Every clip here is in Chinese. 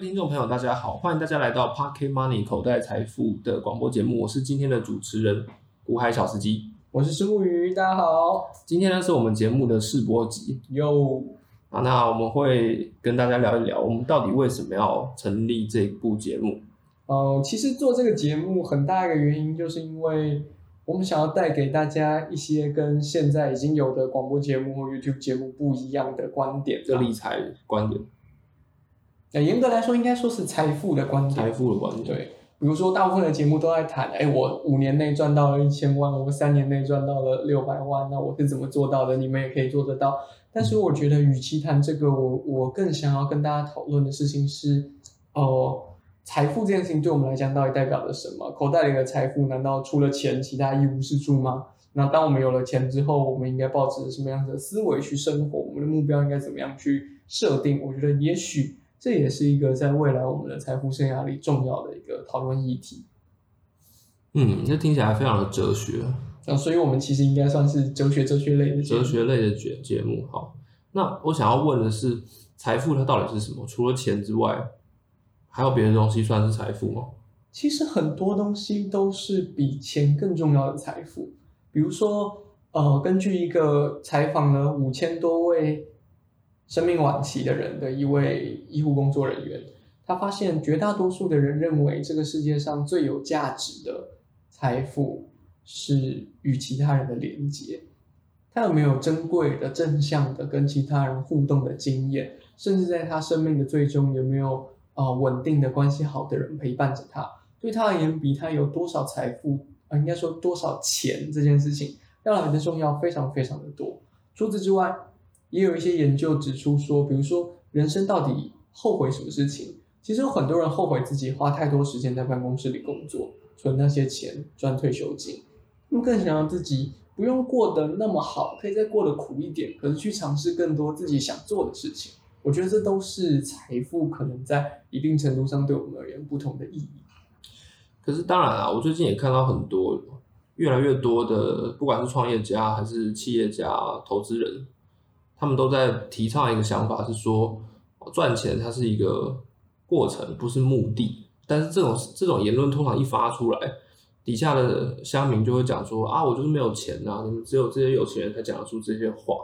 位听众朋友，大家好，欢迎大家来到 Pocket Money 口袋财富的广播节目，我是今天的主持人古海小司机。我是石木鱼，大家好。今天呢是我们节目的试播集哟，啊，那我们会跟大家聊一聊，我们到底为什么要成立这部节目？呃，其实做这个节目很大一个原因，就是因为我们想要带给大家一些跟现在已经有的广播节目或 YouTube 节目不一样的观点。这理财观点，呃，严格来说，应该说是财富的观点。财富的观点，对，比如说大部分的节目都在谈，哎，我五年内赚到了一千万，我三年内赚到了六百万，那我是怎么做到的？你们也可以做得到。但是我觉得，与其谈这个，我我更想要跟大家讨论的事情是，哦、财富这件事情对我们来讲到底代表着什么？口袋里的财富难道除了钱，其他一无是处吗？那当我们有了钱之后，我们应该抱持什么样的思维去生活？我们的目标应该怎么样去设定？我觉得也许这也是一个在未来我们的财富生涯里重要的一个讨论议题。嗯，这听起来非常的哲学，那所以我们其实应该算是哲学哲学类的哲学类的节节目。好，那我想要问的是，财富它到底是什么？除了钱之外，还有别的东西算是财富吗？其实很多东西都是比钱更重要的财富，比如说，呃，根据一个采访了五千多位生命晚期的人的一位医护工作人员，他发现绝大多数的人认为这个世界上最有价值的财富是与其他人的连接。他有没有珍贵的、正向的跟其他人互动的经验，甚至在他生命的最终有没有啊、稳定的关系好的人陪伴着他？对他而言，比他有多少财富啊、应该说多少钱这件事情要来的重要非常非常的多。除此之外，也有一些研究指出说，比如说人生到底后悔什么事情？其实有很多人后悔自己花太多时间在办公室里工作，存那些钱赚退休金，他们更想要自己不用过得那么好，可以再过得苦一点，可是去尝试更多自己想做的事情。我觉得这都是财富可能在一定程度上对我们而言不同的意义。可是当然啊，我最近也看到很多越来越多的，不管是创业家还是企业家、投资人，他们都在提倡一个想法，是说赚钱它是一个过程，不是目的。但是这种这种言论通常一发出来，底下的乡民就会讲说啊，我就是没有钱啊，你们只有这些有钱人才讲得出这些话。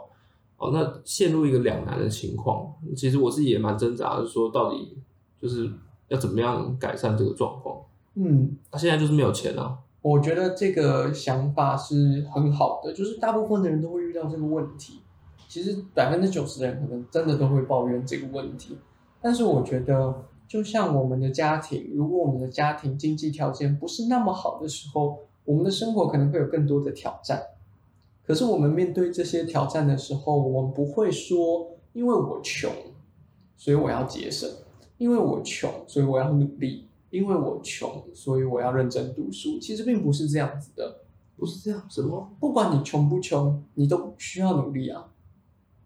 哦，那陷入一个两难的情况。其实我自己也蛮挣扎的，说到底就是要怎么样改善这个状况。嗯，他现在就是没有钱啊。我觉得这个想法是很好的，就是大部分的人都会遇到这个问题。其实百分之九十的人可能真的都会抱怨这个问题，但是我觉得，就像我们的家庭，如果我们的家庭经济条件不是那么好的时候，我们的生活可能会有更多的挑战。可是我们面对这些挑战的时候，我们不会说，因为我穷，所以我要节省；因为我穷，所以我要努力；因为我穷，所以我要认真读书。其实并不是这样子的。不是这样，什么？不管你穷不穷，你都需要努力啊。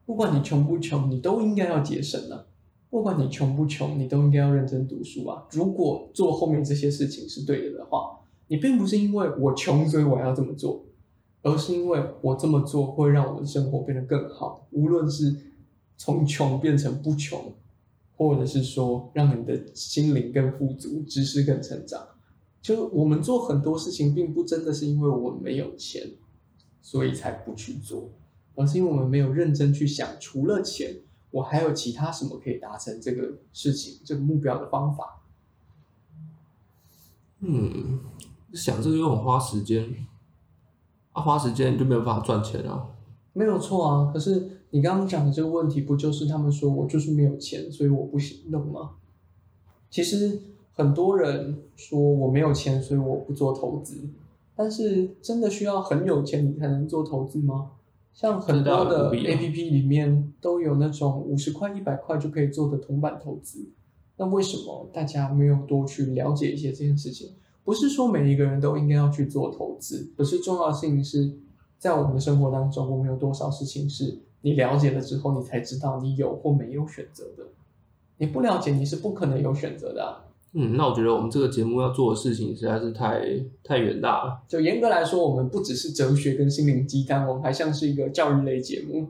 不管你穷不穷，你都应该要节省啊。不管你穷不穷，你都应该要认真读书啊。如果做后面这些事情是对的的话，你并不是因为我穷所以我要这么做，而是因为我这么做会让我的生活变得更好。无论是从穷变成不穷，或者是说让你的心灵更富足，知识更成长。就我们做很多事情，并不真的是因为我们没有钱，所以才不去做，而是因为我们没有认真去想，除了钱，我还有其他什么可以达成这个事情、这个目标的方法。嗯，想这个又很花时间，啊，花时间你就没有办法赚钱啊。没有错啊，可是你刚刚讲的这个问题，不就是他们说我就是没有钱，所以我不行动吗？其实很多人说我没有钱，所以我不做投资，但是真的需要很有钱你才能做投资吗？像很多的 A P P 里面都有那种五十块、一百块就可以做的铜板投资，那为什么大家没有多去了解一些这件事情？不是说每一个人都应该要去做投资，可是重要的事情是在我们的生活当中，我们有多少事情是你了解了之后，你才知道你有或没有选择的。你不了解，你是不可能有选择的、啊。嗯，那我觉得我们这个节目要做的事情实在是太太远大了。就严格来说，我们不只是哲学跟心灵鸡汤，我们还像是一个教育类节目。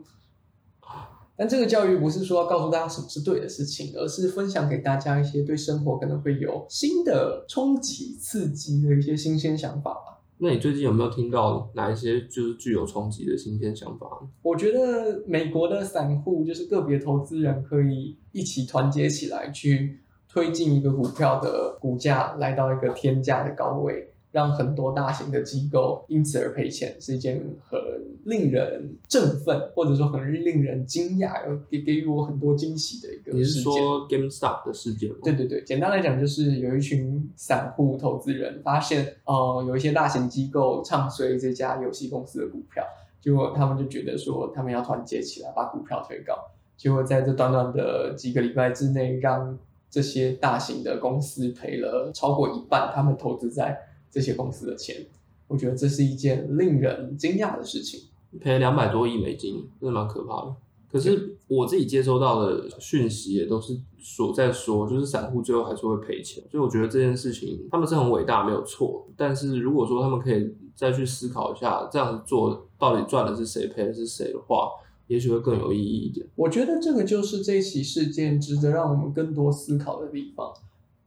但这个教育不是说要告诉大家什么是对的事情，而是分享给大家一些对生活可能会有新的冲击、刺激的一些新鲜想法吧。那你最近有没有听到哪一些就是具有冲击的新鲜想法呢？我觉得美国的散户就是个别投资人可以一起团结起来，去推进一个股票的股价来到一个天价的高位。让很多大型的机构因此而赔钱，是一件很令人振奋，或者说很令人惊讶，给给予我很多惊喜的一个。你是说 GameStop 的事件吗？对对对，简单来讲就是有一群散户投资人发现，呃，有一些大型机构唱衰这家游戏公司的股票，结果他们就觉得说，他们要团结起来把股票推高，结果在这短短的几个礼拜之内，让这些大型的公司赔了超过一半，他们投资在。这些公司的钱，我觉得这是一件令人惊讶的事情。赔了两百多亿美金，真的蛮可怕的。可是我自己接收到的讯息也都是所在说，就是散户最后还是会赔钱。所以我觉得这件事情他们是很伟大，没有错。但是如果说他们可以再去思考一下，这样子做到底赚的是谁，赔的是谁的话，也许会更有意义一点。我觉得这个就是这起事件值得让我们更多思考的地方。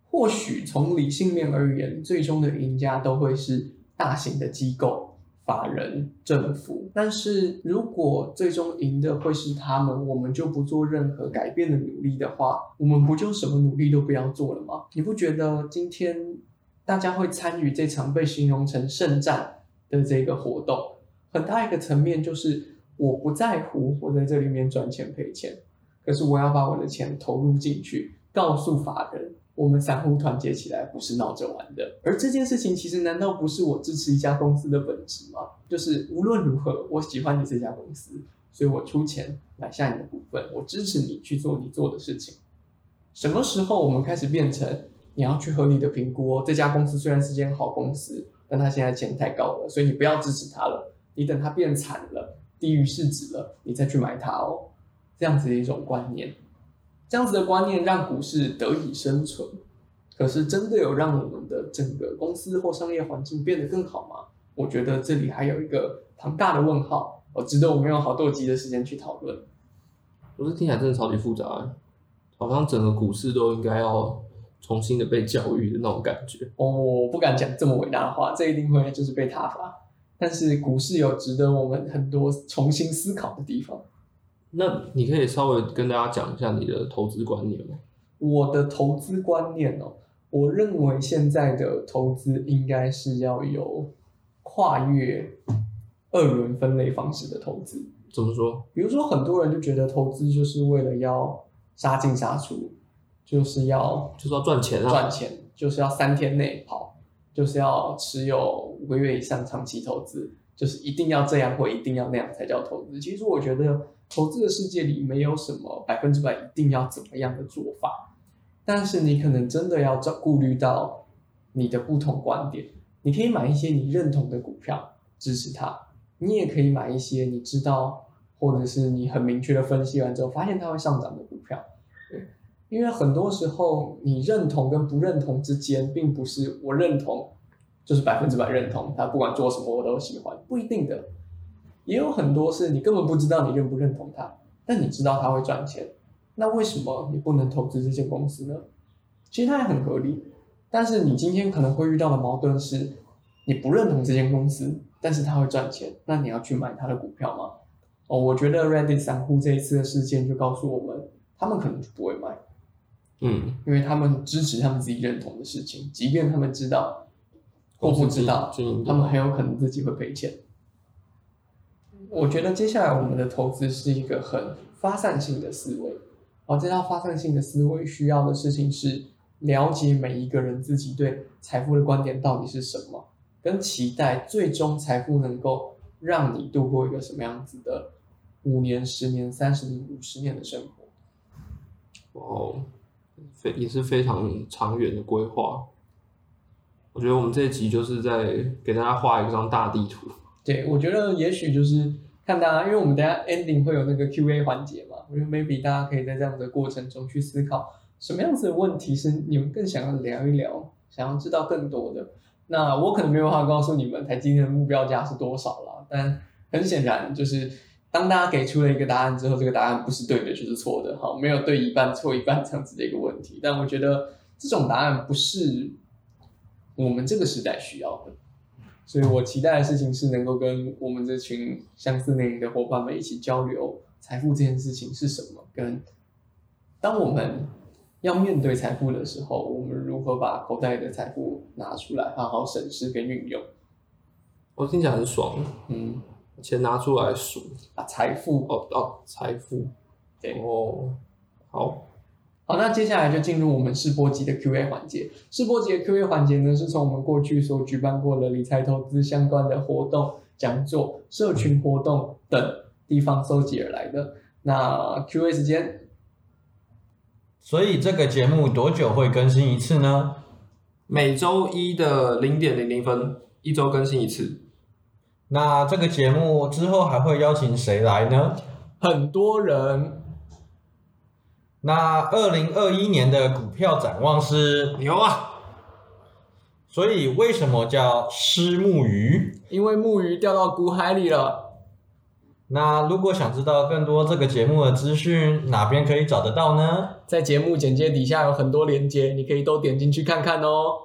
或许从理性面而言，最终的赢家都会是大型的机构、法人、政府。但是如果最终赢的会是他们，我们就不做任何改变的努力的话，我们不就什么努力都不要做了吗？你不觉得今天大家会参与这场被形容成圣战的这个活动，很大一个层面就是我不在乎我在这里面赚钱赔钱，可是我要把我的钱投入进去，告诉法人。我们散户团结起来不是闹着玩的，而这件事情其实难道不是我支持一家公司的本质吗？就是无论如何，我喜欢你这家公司，所以我出钱买下你的股份，我支持你去做你做的事情。什么时候我们开始变成你要去合理的评估哦这家公司虽然是间好公司，但它现在钱太高了，所以你不要支持它了。你等它变惨了，低于市值了，你再去买它哦。这样子的一种观念。这样子的观念让股市得以生存，可是真的有让我们的整个公司或商业环境变得更好吗？我觉得这里还有一个庞大的问号，哦，值得我们用好多集的时间去讨论。不是听起来真的超级复杂，好像整个股市都应该要重新的被教育的那种感觉。哦，我不敢讲这么伟大的话，这一定会就是被挞伐。但是股市有值得我们很多重新思考的地方。那你可以稍微跟大家讲一下你的投资观念吗？我的投资观念哦，我认为现在的投资应该是要有跨越二轮分类方式的投资。怎么说？比如说，很多人就觉得投资就是为了要杀进杀出，就是要就是要赚钱啊，赚钱就是要三天内跑，就是要持有五个月以上长期投资，就是一定要这样或一定要那样才叫投资。其实我觉得。投资的世界里没有什么百分之百一定要怎么样的做法，但是你可能真的要照顾虑到你的不同观点。你可以买一些你认同的股票支持它，你也可以买一些你知道或者是你很明确的分析完之后发现它会上涨的股票。对，因为很多时候你认同跟不认同之间，并不是我认同就是百分之百认同，他不管做什么我都喜欢，不一定的。也有很多是你根本不知道你认不认同他，但你知道他会赚钱，那为什么你不能投资这些公司呢？其实它也很合理，但是你今天可能会遇到的矛盾是，你不认同这间公司，但是它会赚钱，那你要去买它的股票吗？哦，我觉得 Reddit 散户这一次的事件就告诉我们，他们可能就不会买，嗯，因为他们支持他们自己认同的事情，即便他们知道或不知道，他们很有可能自己会赔钱。我觉得接下来我们的投资是一个很发散性的思维，而这套发散性的思维需要的事情是了解每一个人自己对财富的观点到底是什么，跟期待最终财富能够让你度过一个什么样子的五年、十年、三十年、五十年的生活。哦，非也是非常长远的规划。我觉得我们这一集就是在给大家画一张大地图。对，我觉得也许就是。看大家，因为我们等下 ending 会有那个 Q A 环节嘛，我觉得 maybe 大家可以在这样的过程中去思考，什么样子的问题是你们更想要聊一聊，想要知道更多的。那我可能没有办法告诉你们台积电的目标价是多少了，但很显然就是。当大家给出了一个答案之后，这个答案不是对的就是错的，好，没有对一半错一半这样子的一个问题。但我觉得这种答案不是我们这个时代需要的，所以我期待的事情是能够跟我们这群相似年龄的伙伴们一起交流财富这件事情是什么，跟当我们要面对财富的时候，我们如何把口袋里的财富拿出来，好好审视跟运用。我听起来很爽，嗯，钱拿出来数，啊财富哦哦，财富，对哦，好，好，那接下来就进入我们试播集的 Q&A 环节。试播集的 Q&A 环节呢，是从我们过去所举办过的理财投资相关的活动、讲座、社群活动等地方搜集而来的。那 Q&A 时间，所以这个节目多久会更新一次呢？每周一的零点零零分，一周更新一次。那这个节目之后还会邀请谁来呢？很多人那二零二一年的股票展望是，牛啊！所以为什么叫虱目鱼？因为木鱼掉到股海里了。那如果想知道更多这个节目的资讯，哪边可以找得到呢？在节目简介底下有很多连接，你可以都点进去看看哦。